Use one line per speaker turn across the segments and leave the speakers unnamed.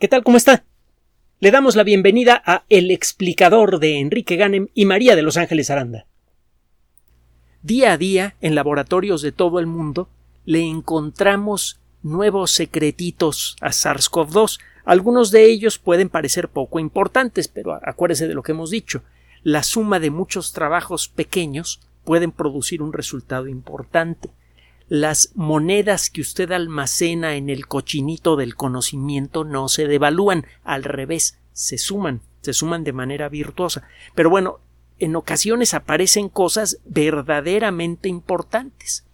¿Qué tal? ¿Cómo está? Le damos la bienvenida a El explicador de Enrique Ganem y María de Los Ángeles Aranda. Día a día, en laboratorios de todo el mundo, le encontramos nuevos secretitos a SARS-CoV-2. Algunos de ellos pueden parecer poco importantes, pero acuérdese de lo que hemos dicho. La suma de muchos trabajos pequeños pueden producir un resultado importante las monedas que usted almacena en el cochinito del conocimiento no se devalúan, al revés, se suman, se suman de manera virtuosa. Pero bueno, en ocasiones aparecen cosas verdaderamente importantes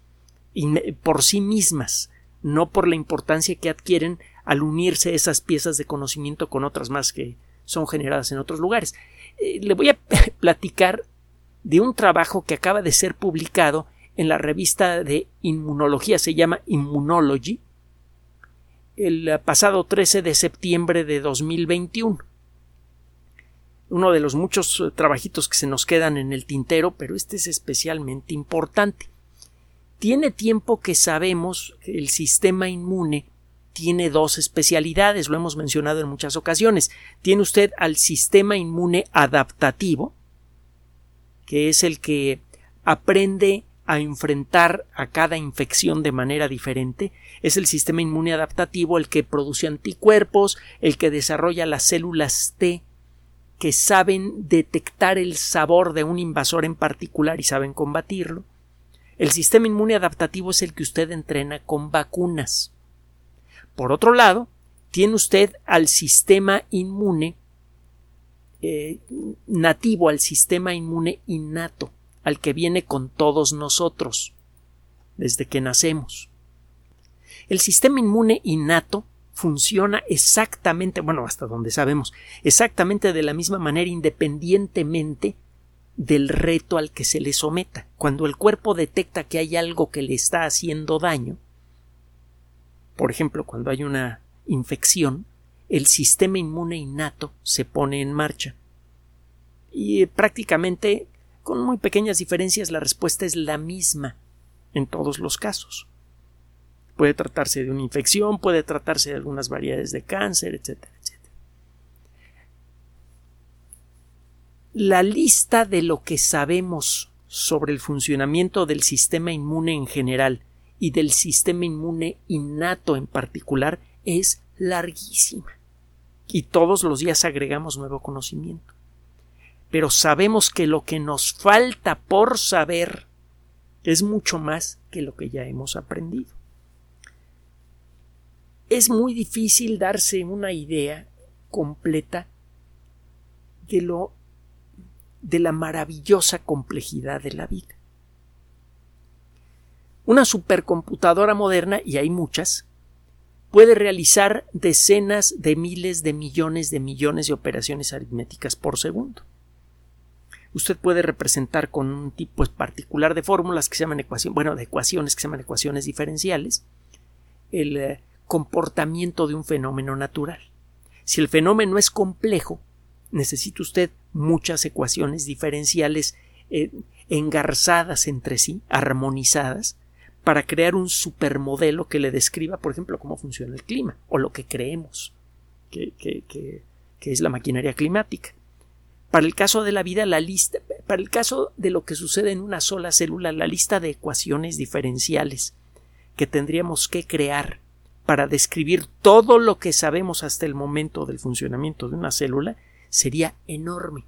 por sí mismas, no por la importancia que adquieren al unirse esas piezas de conocimiento con otras más que son generadas en otros lugares. Eh, le voy a platicar de un trabajo que acaba de ser publicado en la revista de inmunología, se llama Immunology, el pasado 13 de septiembre de 2021. Uno de los muchos eh, trabajitos que se nos quedan en el tintero, pero este es especialmente importante. Tiene tiempo que sabemos que el sistema inmune tiene dos especialidades, lo hemos mencionado en muchas ocasiones. Tiene usted al sistema inmune adaptativo, que es el que aprende a enfrentar a cada infección de manera diferente. Es el sistema inmune adaptativo el que produce anticuerpos, el que desarrolla las células T que saben detectar el sabor de un invasor en particular y saben combatirlo. El sistema inmune adaptativo es el que usted entrena con vacunas. Por otro lado, tiene usted al sistema inmune eh, nativo, al sistema inmune innato al que viene con todos nosotros desde que nacemos. El sistema inmune innato funciona exactamente, bueno, hasta donde sabemos, exactamente de la misma manera independientemente del reto al que se le someta. Cuando el cuerpo detecta que hay algo que le está haciendo daño, por ejemplo, cuando hay una infección, el sistema inmune innato se pone en marcha. Y prácticamente con muy pequeñas diferencias la respuesta es la misma en todos los casos. Puede tratarse de una infección, puede tratarse de algunas variedades de cáncer, etcétera, etcétera. La lista de lo que sabemos sobre el funcionamiento del sistema inmune en general y del sistema inmune innato en particular es larguísima. Y todos los días agregamos nuevo conocimiento pero sabemos que lo que nos falta por saber es mucho más que lo que ya hemos aprendido. Es muy difícil darse una idea completa de lo de la maravillosa complejidad de la vida. Una supercomputadora moderna, y hay muchas, puede realizar decenas de miles de millones de millones de operaciones aritméticas por segundo usted puede representar con un tipo particular de fórmulas que se llaman ecuaciones, bueno, de ecuaciones que se llaman ecuaciones diferenciales, el eh, comportamiento de un fenómeno natural. Si el fenómeno es complejo, necesita usted muchas ecuaciones diferenciales eh, engarzadas entre sí, armonizadas, para crear un supermodelo que le describa, por ejemplo, cómo funciona el clima, o lo que creemos que es la maquinaria climática. Para el caso de la vida, la lista, para el caso de lo que sucede en una sola célula, la lista de ecuaciones diferenciales que tendríamos que crear para describir todo lo que sabemos hasta el momento del funcionamiento de una célula sería enorme.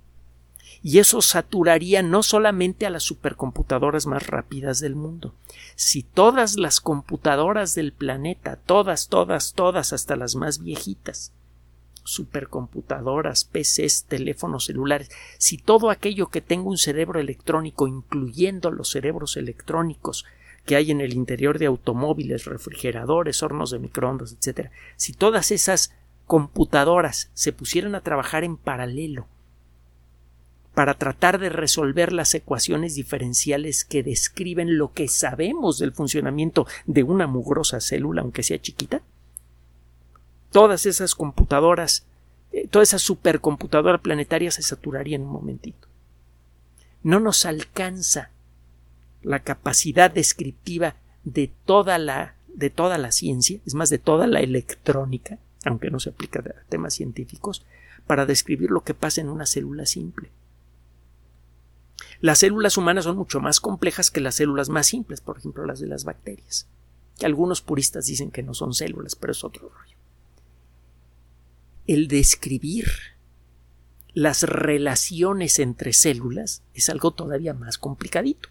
Y eso saturaría no solamente a las supercomputadoras más rápidas del mundo. Si todas las computadoras del planeta, todas, todas, todas, hasta las más viejitas, supercomputadoras, PCs, teléfonos celulares, si todo aquello que tenga un cerebro electrónico, incluyendo los cerebros electrónicos que hay en el interior de automóviles, refrigeradores, hornos de microondas, etc., si todas esas computadoras se pusieran a trabajar en paralelo para tratar de resolver las ecuaciones diferenciales que describen lo que sabemos del funcionamiento de una mugrosa célula, aunque sea chiquita, todas esas computadoras, eh, toda esa supercomputadora planetaria se saturaría en un momentito. No nos alcanza la capacidad descriptiva de toda la de toda la ciencia, es más de toda la electrónica, aunque no se aplica a temas científicos, para describir lo que pasa en una célula simple. Las células humanas son mucho más complejas que las células más simples, por ejemplo las de las bacterias. algunos puristas dicen que no son células, pero es otro rollo. El describir las relaciones entre células es algo todavía más complicadito.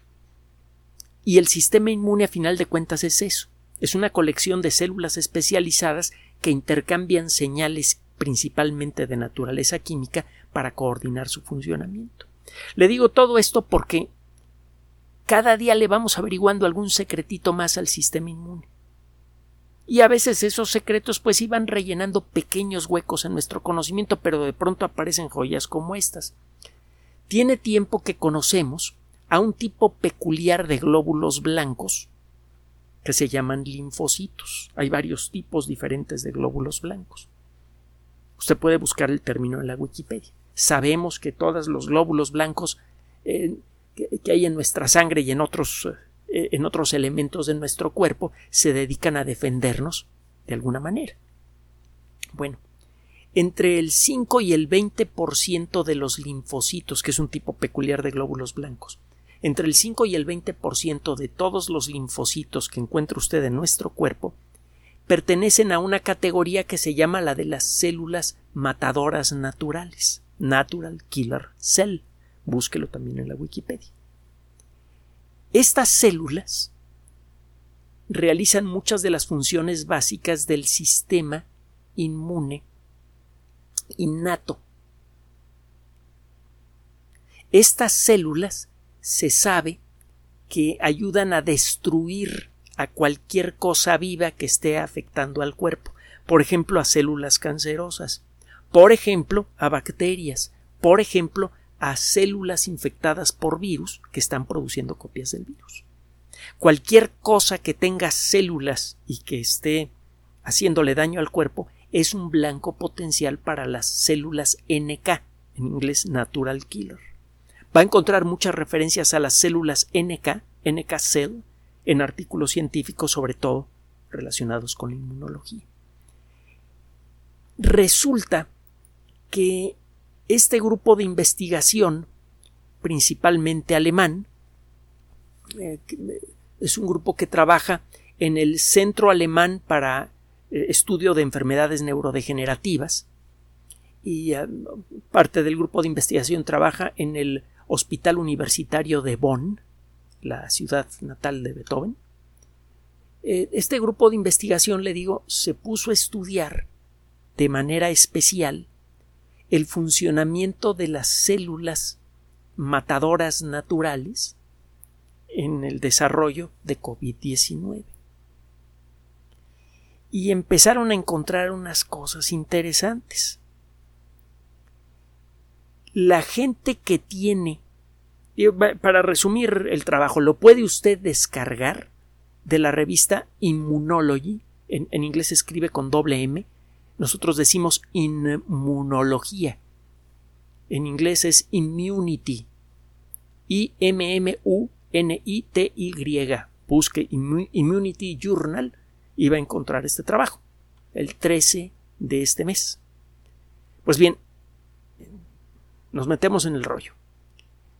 Y el sistema inmune a final de cuentas es eso. Es una colección de células especializadas que intercambian señales principalmente de naturaleza química para coordinar su funcionamiento. Le digo todo esto porque cada día le vamos averiguando algún secretito más al sistema inmune. Y a veces esos secretos pues iban rellenando pequeños huecos en nuestro conocimiento, pero de pronto aparecen joyas como estas. Tiene tiempo que conocemos a un tipo peculiar de glóbulos blancos que se llaman linfocitos. Hay varios tipos diferentes de glóbulos blancos. Usted puede buscar el término en la Wikipedia. Sabemos que todos los glóbulos blancos eh, que, hay en nuestra sangre y en otros eh, en otros elementos de nuestro cuerpo se dedican a defendernos de alguna manera. Bueno, entre el 5 y el 20% de los linfocitos, que es un tipo peculiar de glóbulos blancos, entre el 5 y el 20% de todos los linfocitos que encuentra usted en nuestro cuerpo pertenecen a una categoría que se llama la de las células matadoras naturales, Natural Killer Cell. Búsquelo también en la Wikipedia. Estas células realizan muchas de las funciones básicas del sistema inmune innato. Estas células se sabe que ayudan a destruir a cualquier cosa viva que esté afectando al cuerpo, por ejemplo a células cancerosas, por ejemplo a bacterias, por ejemplo a células infectadas por virus que están produciendo copias del virus. Cualquier cosa que tenga células y que esté haciéndole daño al cuerpo es un blanco potencial para las células NK, en inglés Natural Killer. Va a encontrar muchas referencias a las células NK, NK Cell, en artículos científicos, sobre todo relacionados con inmunología. Resulta que este grupo de investigación, principalmente alemán, eh, es un grupo que trabaja en el Centro Alemán para eh, Estudio de Enfermedades Neurodegenerativas y eh, parte del grupo de investigación trabaja en el Hospital Universitario de Bonn, la ciudad natal de Beethoven. Este grupo de investigación, le digo, se puso a estudiar de manera especial el funcionamiento de las células matadoras naturales en el desarrollo de COVID-19. Y empezaron a encontrar unas cosas interesantes. La gente que tiene, para resumir el trabajo, lo puede usted descargar de la revista Immunology, en, en inglés se escribe con doble M, nosotros decimos inmunología. En inglés es immunity. I-M-M-U-N-I-T-Y. Busque Immunity Journal y va a encontrar este trabajo. El 13 de este mes. Pues bien, nos metemos en el rollo.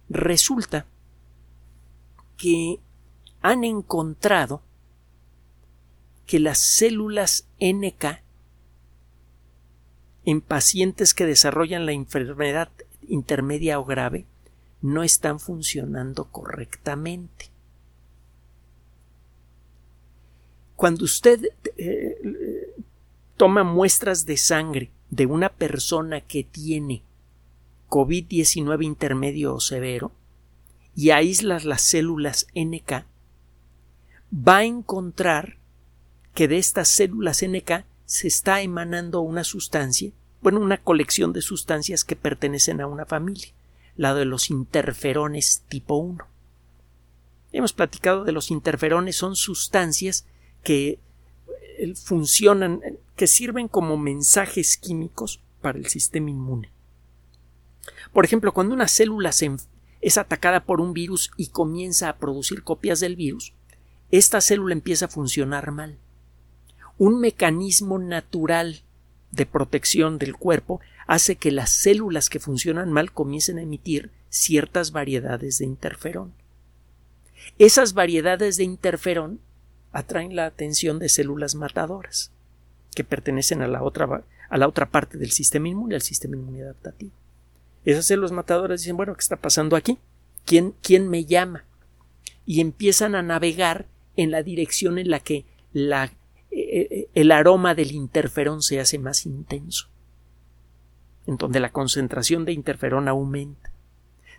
Resulta que han encontrado que las células NK en pacientes que desarrollan la enfermedad intermedia o grave no están funcionando correctamente. Cuando usted eh, toma muestras de sangre de una persona que tiene COVID-19 intermedio o severo y aíslas las células NK, va a encontrar que de estas células NK se está emanando una sustancia, bueno, una colección de sustancias que pertenecen a una familia, la de los interferones tipo 1. Hemos platicado de los interferones, son sustancias que eh, funcionan, que sirven como mensajes químicos para el sistema inmune. Por ejemplo, cuando una célula es atacada por un virus y comienza a producir copias del virus, esta célula empieza a funcionar mal un mecanismo natural de protección del cuerpo hace que las células que funcionan mal comiencen a emitir ciertas variedades de interferón. Esas variedades de interferón atraen la atención de células matadoras que pertenecen a la otra, a la otra parte del sistema inmune, al sistema inmune adaptativo. Esas células matadoras dicen, bueno, ¿qué está pasando aquí? ¿Quién, quién me llama? Y empiezan a navegar en la dirección en la que la, eh, el aroma del interferón se hace más intenso, en donde la concentración de interferón aumenta.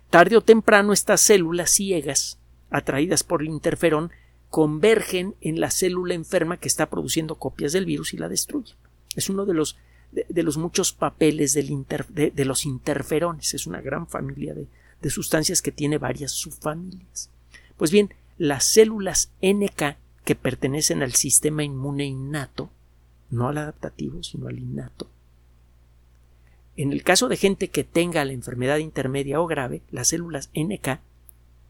Tarde o temprano estas células ciegas, atraídas por el interferón, convergen en la célula enferma que está produciendo copias del virus y la destruyen. Es uno de los, de, los muchos papeles del de, los interferones. Es una gran familia de, de sustancias que tiene varias subfamilias. Pues bien, las células NK que pertenecen al sistema inmune innato, no al adaptativo, sino al innato. En el caso de gente que tenga la enfermedad intermedia o grave, las células NK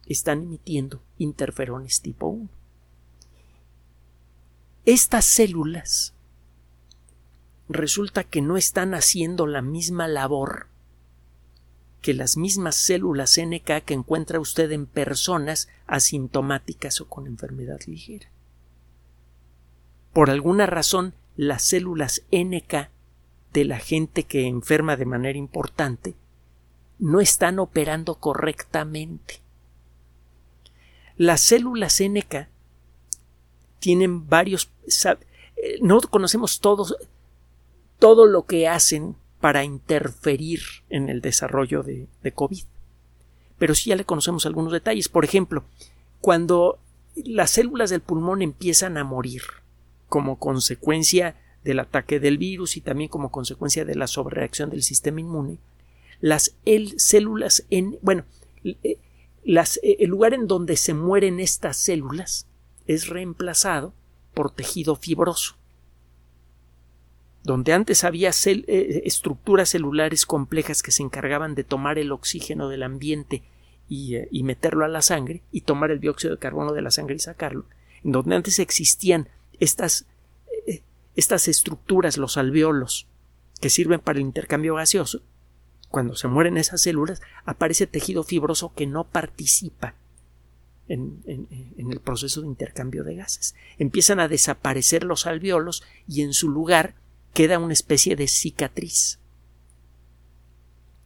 están emitiendo interferones tipo 1. Estas células resulta que no están haciendo la misma labor que las mismas células NK que encuentra usted en personas asintomáticas o con enfermedad ligera. Por alguna razón, las células NK de la gente que enferma de manera importante no están operando correctamente. Las células NK tienen varios. Eh, no conocemos todos, todo lo que hacen para interferir en el desarrollo de, de COVID. Pero sí ya le conocemos algunos detalles. Por ejemplo, cuando las células del pulmón empiezan a morir como consecuencia del ataque del virus y también como consecuencia de la sobrereacción del sistema inmune, las células en, bueno, eh, las, eh, el lugar en donde se mueren estas células es reemplazado por tejido fibroso. Donde antes había eh, estructuras celulares complejas que se encargaban de tomar el oxígeno del ambiente y, y, meterlo a la sangre y tomar el dióxido de carbono de la sangre y sacarlo, en donde antes existían estas estas estructuras, los alveolos, que sirven para el intercambio gaseoso, cuando se mueren esas células, aparece tejido fibroso que no participa en, el proceso de intercambio de gases. Empiezan a desaparecer los alveolos y en su lugar queda una especie de cicatriz.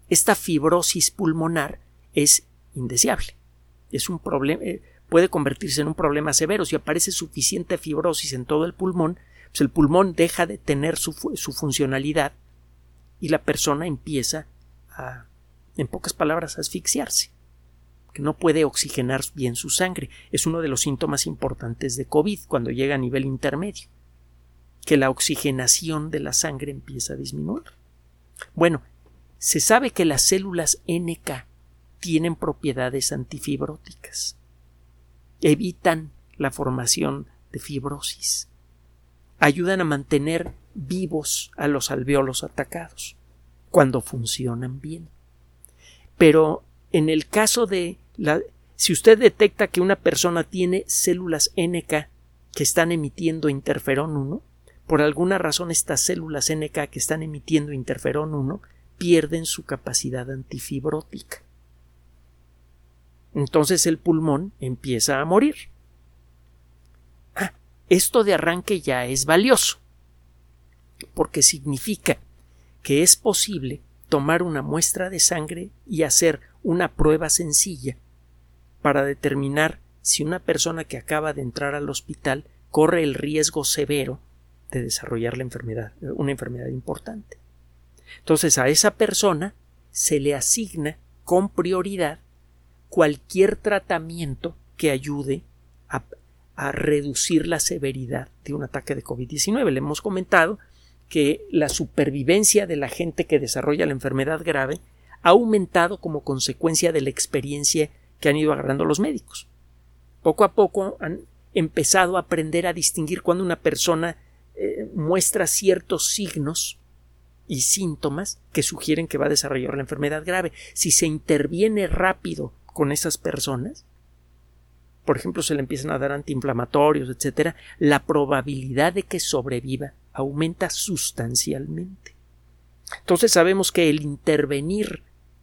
Esta fibrosis pulmonar es indeseable. Es un problema, eh, puede convertirse en un problema severo. Si aparece suficiente fibrosis en todo el pulmón, pues el pulmón deja de tener su, funcionalidad y la persona empieza a, en pocas palabras, a asfixiarse, que no puede oxigenar bien su sangre. Es uno de los síntomas importantes de COVID cuando llega a nivel intermedio, que la oxigenación de la sangre empieza a disminuir. Bueno, se sabe que las células NK tienen propiedades antifibróticas. Evitan la formación de fibrosis ayudan a mantener vivos a los alveolos atacados cuando funcionan bien. Pero en el caso de la si usted detecta que una persona tiene células NK que están emitiendo interferón 1, por alguna razón estas células NK que están emitiendo interferón 1 pierden su capacidad antifibrótica. Entonces el pulmón empieza a morir. Esto de arranque ya es valioso, porque significa que es posible tomar una muestra de sangre y hacer una prueba sencilla para determinar si una persona que acaba de entrar al hospital corre el riesgo severo de desarrollar la enfermedad, una enfermedad importante. Entonces a esa persona se le asigna con prioridad cualquier tratamiento que ayude a, a reducir la severidad de un ataque de COVID-19. Le hemos comentado que la supervivencia de la gente que desarrolla la enfermedad grave ha aumentado como consecuencia de la experiencia que han ido agarrando los médicos. Poco a poco han empezado a aprender a distinguir cuando una persona eh, muestra ciertos signos y síntomas que sugieren que va a desarrollar la enfermedad grave. Si se interviene rápido con esas personas, por ejemplo, se le empiezan a dar antiinflamatorios, etcétera, la probabilidad de que sobreviva aumenta sustancialmente. Entonces sabemos que el intervenir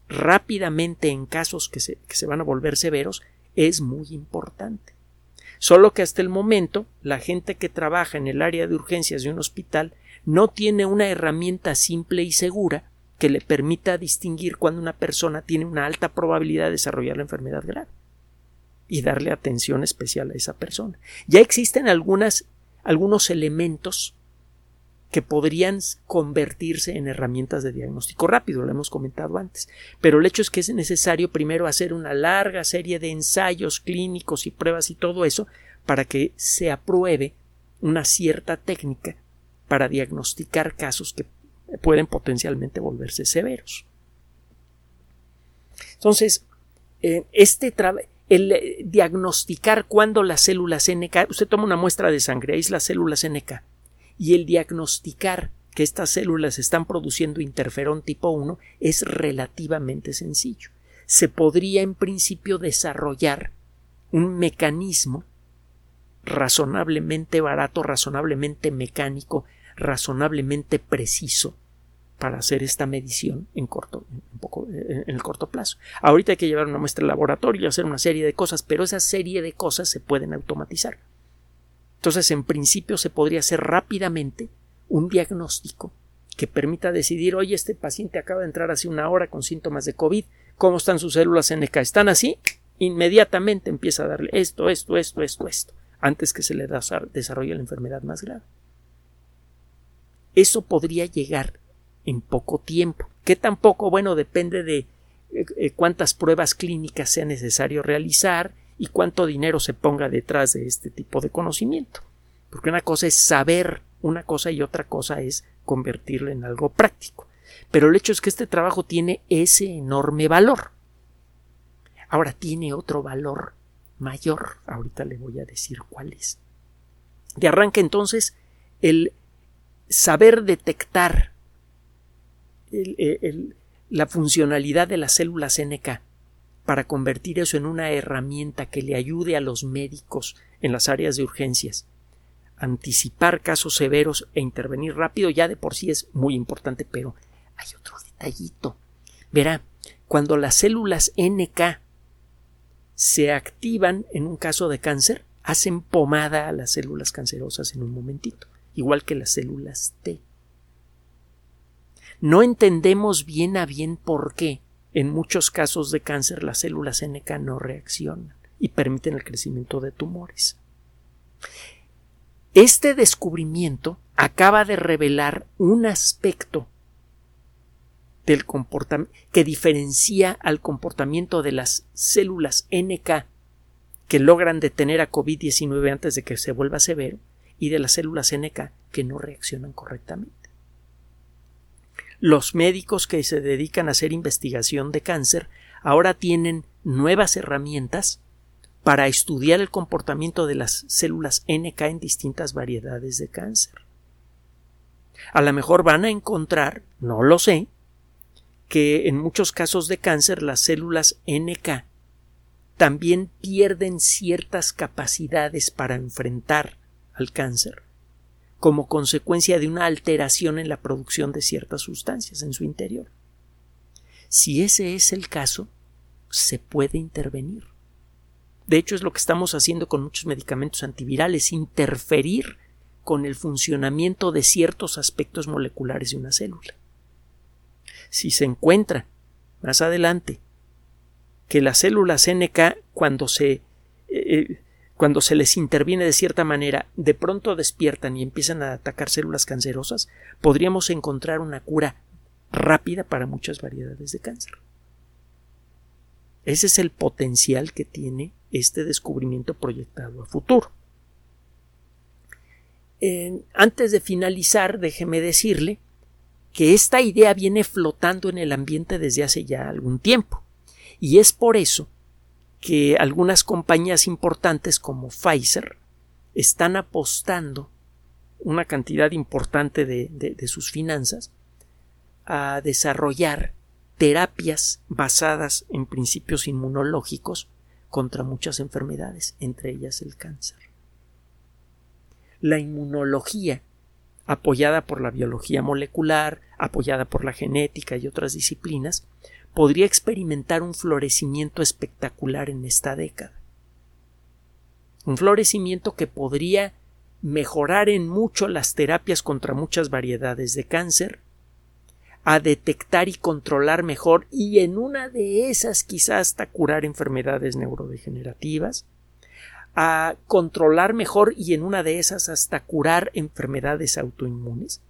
rápidamente en casos que se, que se van a volver severos es muy importante. Solo que hasta el momento la gente que trabaja en el área de urgencias de un hospital no tiene una herramienta simple y segura que le permita distinguir cuando una persona tiene una alta probabilidad de desarrollar la enfermedad grave y darle atención especial a esa persona. Ya existen algunos elementos que podrían convertirse en herramientas de diagnóstico rápido, lo hemos comentado antes. Pero el hecho es que es necesario primero hacer una larga serie de ensayos clínicos y pruebas y todo eso para que se apruebe una cierta técnica para diagnosticar casos que pueden potencialmente volverse severos. Entonces, eh, este el eh, diagnosticar cuando las células NK, usted toma una muestra de sangre, ahí es las células NK, y el diagnosticar que estas células están produciendo interferón tipo 1 es relativamente sencillo. Se podría en principio desarrollar un mecanismo razonablemente barato, razonablemente mecánico, razonablemente preciso para hacer esta medición en corto, poco, en el corto plazo. Ahorita hay que llevar una muestra al laboratorio y hacer una serie de cosas, pero esa serie de cosas se pueden automatizar. Entonces, en principio, se podría hacer rápidamente un diagnóstico que permita decidir, oye, este paciente acaba de entrar hace una hora con síntomas de COVID, ¿cómo están sus células NK? ¿Están así? Inmediatamente empieza a darle esto, esto, esto, esto, esto, antes que se le desarrolle la enfermedad más grave. Eso podría llegar en poco tiempo. ¿Qué tampoco? Bueno, depende de eh, eh, cuántas pruebas clínicas sea necesario realizar y cuánto dinero se ponga detrás de este tipo de conocimiento. Porque una cosa es saber una cosa y otra cosa es convertirlo en algo práctico. Pero el hecho es que este trabajo tiene ese enorme valor. Ahora tiene otro valor mayor. Ahorita le voy a decir cuál es. De arranque entonces el saber detectar la funcionalidad de las células NK para convertir eso en una herramienta que le ayude a los médicos en las áreas de urgencias. Anticipar casos severos e intervenir rápido ya de por sí es muy importante, pero hay otro detallito. Verá, cuando las células NK se activan en un caso de cáncer, hacen pomada a las células cancerosas en un momentito, igual que las células T. No entendemos bien a bien por qué, en muchos casos de cáncer las células NK no reaccionan y permiten el crecimiento de tumores. Este descubrimiento acaba de revelar un aspecto del que diferencia al comportamiento de las células NK que logran detener a COVID-19 antes de que se vuelva severo y de las células NK que no reaccionan correctamente los médicos que se dedican a hacer investigación de cáncer ahora tienen nuevas herramientas para estudiar el comportamiento de las células NK en distintas variedades de cáncer. A lo mejor van a encontrar, no lo sé, que en muchos casos de cáncer las células NK también pierden ciertas capacidades para enfrentar al cáncer como consecuencia de una alteración en la producción de ciertas sustancias en su interior. Si ese es el caso, se puede intervenir. De hecho, es lo que estamos haciendo con muchos medicamentos antivirales, interferir con el funcionamiento de ciertos aspectos moleculares de una célula. Si se encuentra más adelante que las células NK, cuando se eh, eh, cuando se les interviene de cierta manera, de pronto despiertan y empiezan a atacar células cancerosas, podríamos encontrar una cura rápida para muchas variedades de cáncer. Ese es el potencial que tiene este descubrimiento proyectado a futuro. antes de finalizar, déjeme decirle que esta idea viene flotando en el ambiente desde hace ya algún tiempo. Y es por eso que algunas compañías importantes como Pfizer están apostando una cantidad importante de, de, sus finanzas a desarrollar terapias basadas en principios inmunológicos contra muchas enfermedades, entre ellas el cáncer. La inmunología apoyada por la biología molecular, apoyada por la genética y otras disciplinas, podría experimentar un florecimiento espectacular en esta década. Un florecimiento que podría mejorar en mucho las terapias contra muchas variedades de cáncer, a detectar y controlar mejor y en una de esas quizás hasta curar enfermedades neurodegenerativas, a controlar mejor y en una de esas hasta curar enfermedades autoinmunes.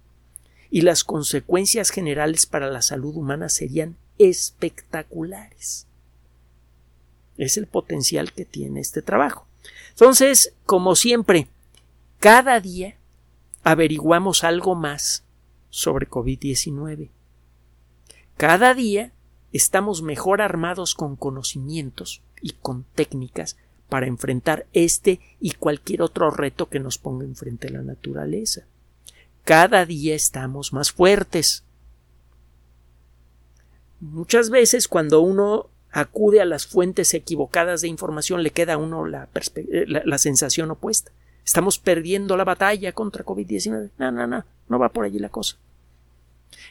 Y las consecuencias generales para la salud humana serían espectaculares. Es el potencial que tiene este trabajo. Entonces, como siempre, cada día averiguamos algo más sobre COVID-19. Cada día estamos mejor armados con conocimientos y con técnicas para enfrentar este y cualquier otro reto que nos ponga enfrente la naturaleza. Cada día estamos más fuertes. Muchas veces cuando uno acude a las fuentes equivocadas de información le queda a uno la, eh, la sensación opuesta. Estamos perdiendo la batalla contra COVID-19. No, no, no, no va por allí la cosa.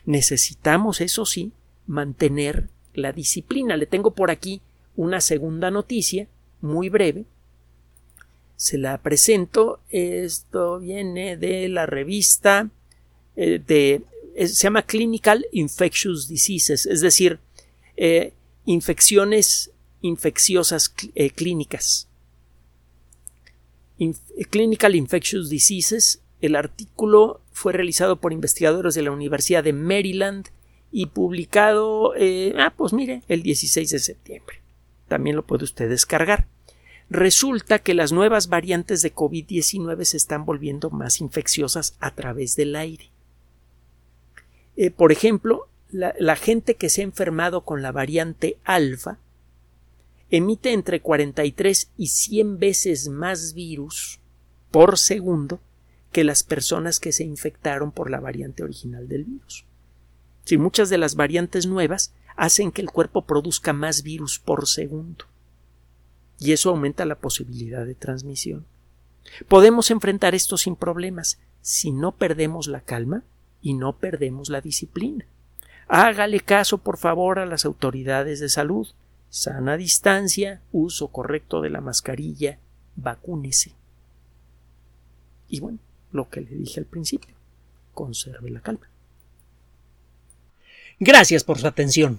Necesitamos, eso sí, mantener la disciplina. Le tengo por aquí una segunda noticia muy breve. Se la presento. Esto viene de la revista eh, de. se llama Clinical Infectious Diseases, es decir, eh, infecciones infecciosas eh, clínicas. Clinical Infectious Diseases. El artículo fue realizado por investigadores de la Universidad de Maryland y publicado, ah, pues mire, el 16 de septiembre. También lo puede usted descargar resulta que las nuevas variantes de COVID-19 se están volviendo más infecciosas a través del aire. Eh, por ejemplo, la, la, gente que se ha enfermado con la variante alfa emite entre 43 y 100 veces más virus por segundo que las personas que se infectaron por la variante original del virus. Si muchas de las variantes nuevas hacen que el cuerpo produzca más virus por segundo y eso aumenta la posibilidad de transmisión. Podemos enfrentar esto sin problemas si no perdemos la calma y no perdemos la disciplina. Hágale caso, por favor, a las autoridades de salud. Sana distancia, uso correcto de la mascarilla, vacúnese. Y bueno, lo que le dije al principio, conserve la calma. Gracias por su atención